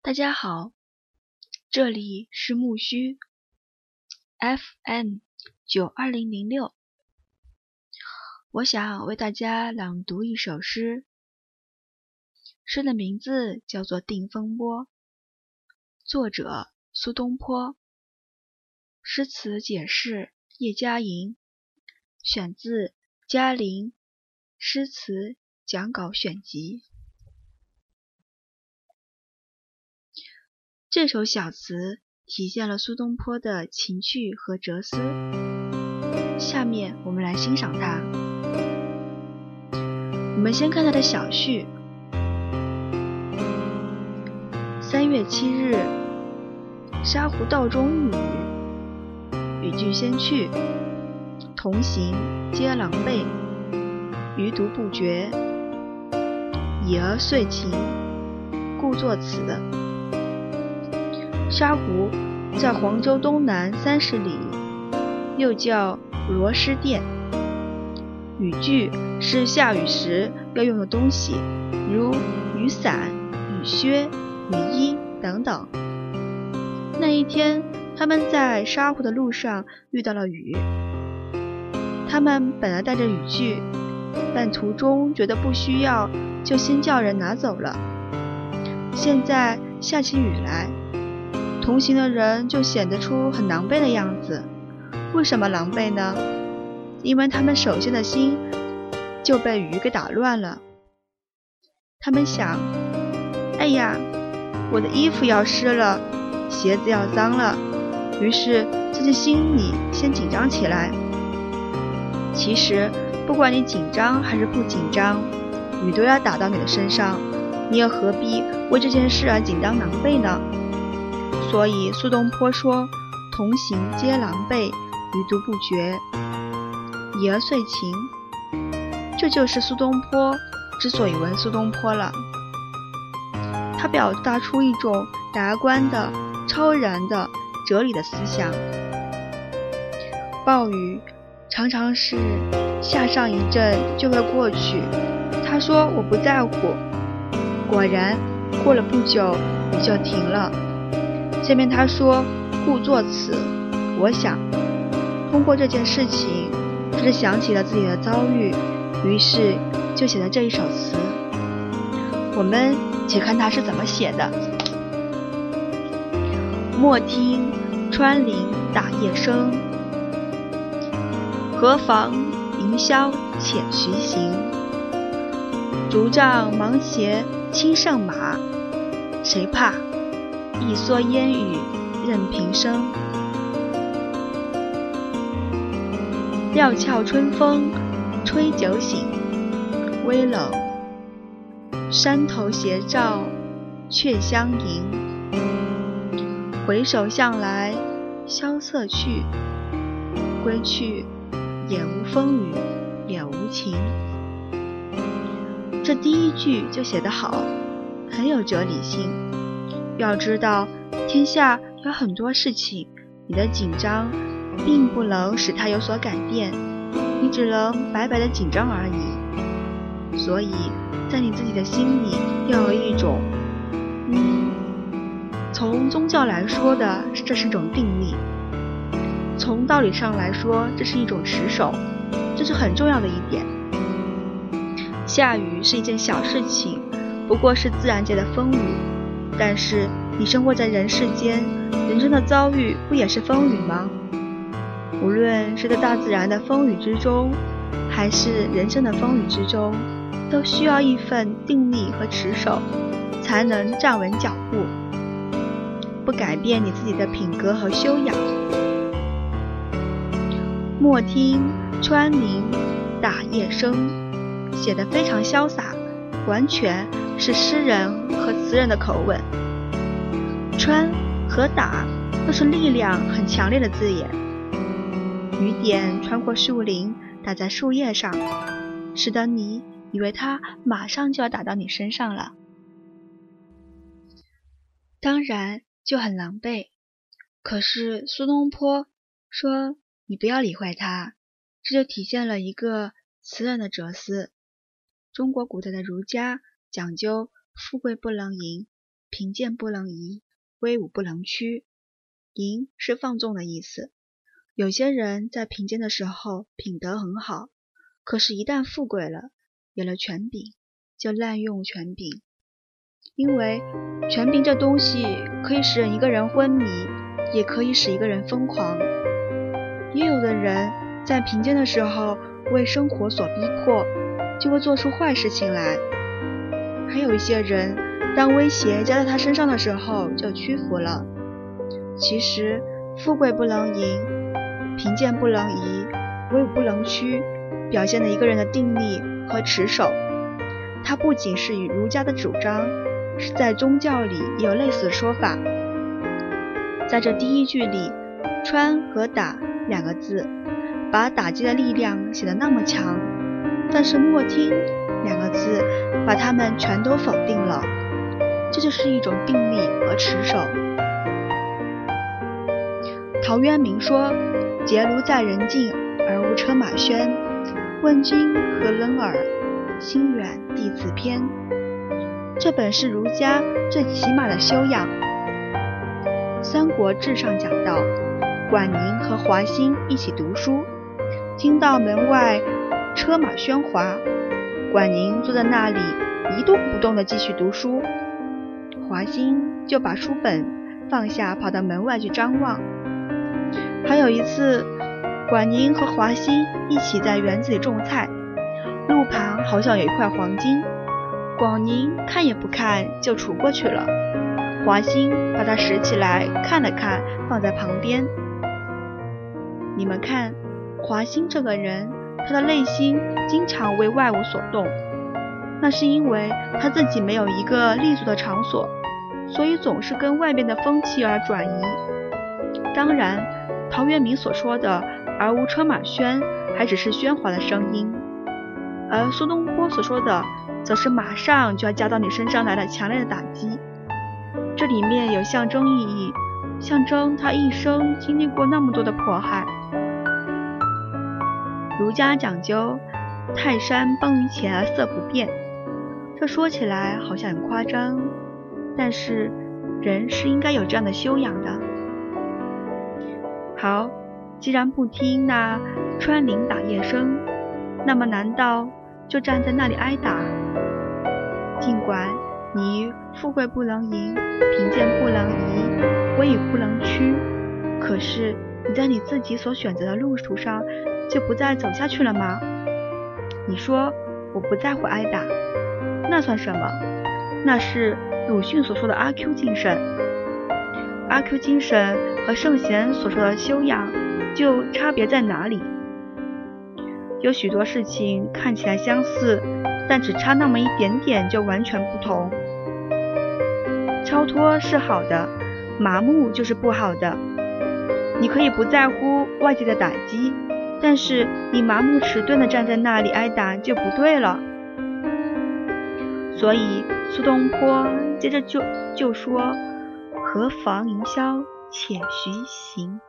大家好，这里是木须 FM 九二零零六。我想为大家朗读一首诗，诗的名字叫做《定风波》，作者苏东坡，诗词解释叶嘉莹，选自《嘉陵诗词讲稿选集》。这首小词体现了苏东坡的情趣和哲思。下面我们来欣赏它。我们先看它的小序：三月七日，沙湖道中遇雨，雨具先去，同行皆狼狈，余独不觉。已而遂晴，故作此。沙湖在黄州东南三十里，又叫罗师店。雨具是下雨时要用的东西，如雨伞、雨靴、雨衣等等。那一天，他们在沙湖的路上遇到了雨。他们本来带着雨具，但途中觉得不需要，就先叫人拿走了。现在下起雨来。同行的人就显得出很狼狈的样子。为什么狼狈呢？因为他们首先的心就被雨给打乱了。他们想：哎呀，我的衣服要湿了，鞋子要脏了。于是自己心里先紧张起来。其实，不管你紧张还是不紧张，雨都要打到你的身上，你又何必为这件事而紧张狼狈呢？所以苏东坡说：“同行皆狼狈，余独不觉。”已而遂晴，这就是苏东坡之所以为苏东坡了。他表达出一种达观的、超然的、哲理的思想。暴雨常常是下上一阵就会过去。他说：“我不在乎。”果然，过了不久，雨就停了。下面他说：“故作此。”我想，通过这件事情，他是想起了自己的遭遇，于是就写了这一首词。我们且看他是怎么写的：“莫听穿林打叶声，何妨吟啸且徐行。竹杖芒鞋轻胜马，谁怕？”一蓑烟雨任平生，料峭春风吹酒醒，微冷。山头斜照却相迎，回首向来萧瑟去，归去，也无风雨也无晴。这第一句就写得好，很有哲理性。要知道，天下有很多事情，你的紧张并不能使它有所改变，你只能白白的紧张而已。所以在你自己的心里要有一种，嗯，从宗教来说的，这是一种定力；从道理上来说，这是一种持守，这是很重要的一点。下雨是一件小事情，不过是自然界的风雨。但是你生活在人世间，人生的遭遇不也是风雨吗？无论是在大自然的风雨之中，还是人生的风雨之中，都需要一份定力和持守，才能站稳脚步，不改变你自己的品格和修养。莫听穿林打叶声，写得非常潇洒，完全。是诗人和词人的口吻，穿和打都是力量很强烈的字眼。雨点穿过树林，打在树叶上，使得你以为它马上就要打到你身上了，当然就很狼狈。可是苏东坡说：“你不要理会它。”这就体现了一个词人的哲思。中国古代的儒家。讲究富贵不能淫，贫贱不能移，威武不能屈。淫是放纵的意思。有些人在贫贱的时候品德很好，可是，一旦富贵了，有了权柄，就滥用权柄。因为权柄这东西可以使一个人昏迷，也可以使一个人疯狂。也有的人在贫贱的时候为生活所逼迫，就会做出坏事情来。还有一些人，当威胁加在他身上的时候，就屈服了。其实，富贵不能淫，贫贱不能移，威武不能屈，表现了一个人的定力和持守。它不仅是与儒家的主张。是在宗教里也有类似的说法。在这第一句里，“穿”和“打”两个字，把打击的力量写得那么强，但是“莫听”两个字，把他们全都否定了。这就是一种定力和持守。陶渊明说：“结庐在人境，而无车马喧。问君何能尔？心远地自偏。”这本是儒家最起码的修养。《三国志》上讲到，管宁和华歆一起读书，听到门外车马喧哗，管宁坐在那里一动不动地继续读书，华歆就把书本放下，跑到门外去张望。还有一次，管宁和华歆一起在园子里种菜，路旁好像有一块黄金。广宁看也不看就杵过去了，华歆把它拾起来看了看，放在旁边。你们看，华歆这个人，他的内心经常为外物所动，那是因为他自己没有一个立足的场所，所以总是跟外面的风气而转移。当然，陶渊明所说的“而无车马喧”还只是喧哗的声音，而苏东坡所说的。则是马上就要加到你身上来的强烈的打击，这里面有象征意义，象征他一生经历过那么多的迫害。儒家讲究泰山崩于前而色不变，这说起来好像很夸张，但是人是应该有这样的修养的。好，既然不听那穿林打叶声，那么难道？就站在那里挨打。尽管你富贵不能淫，贫贱不能移，威武不能屈，可是你在你自己所选择的路途上就不再走下去了吗？你说我不在乎挨打，那算什么？那是鲁迅所说的阿 Q 精神。阿 Q 精神和圣贤所说的修养，就差别在哪里？有许多事情看起来相似，但只差那么一点点就完全不同。超脱是好的，麻木就是不好的。你可以不在乎外界的打击，但是你麻木迟钝的站在那里挨打就不对了。所以苏东坡接着就就说：“何妨吟啸且徐行。”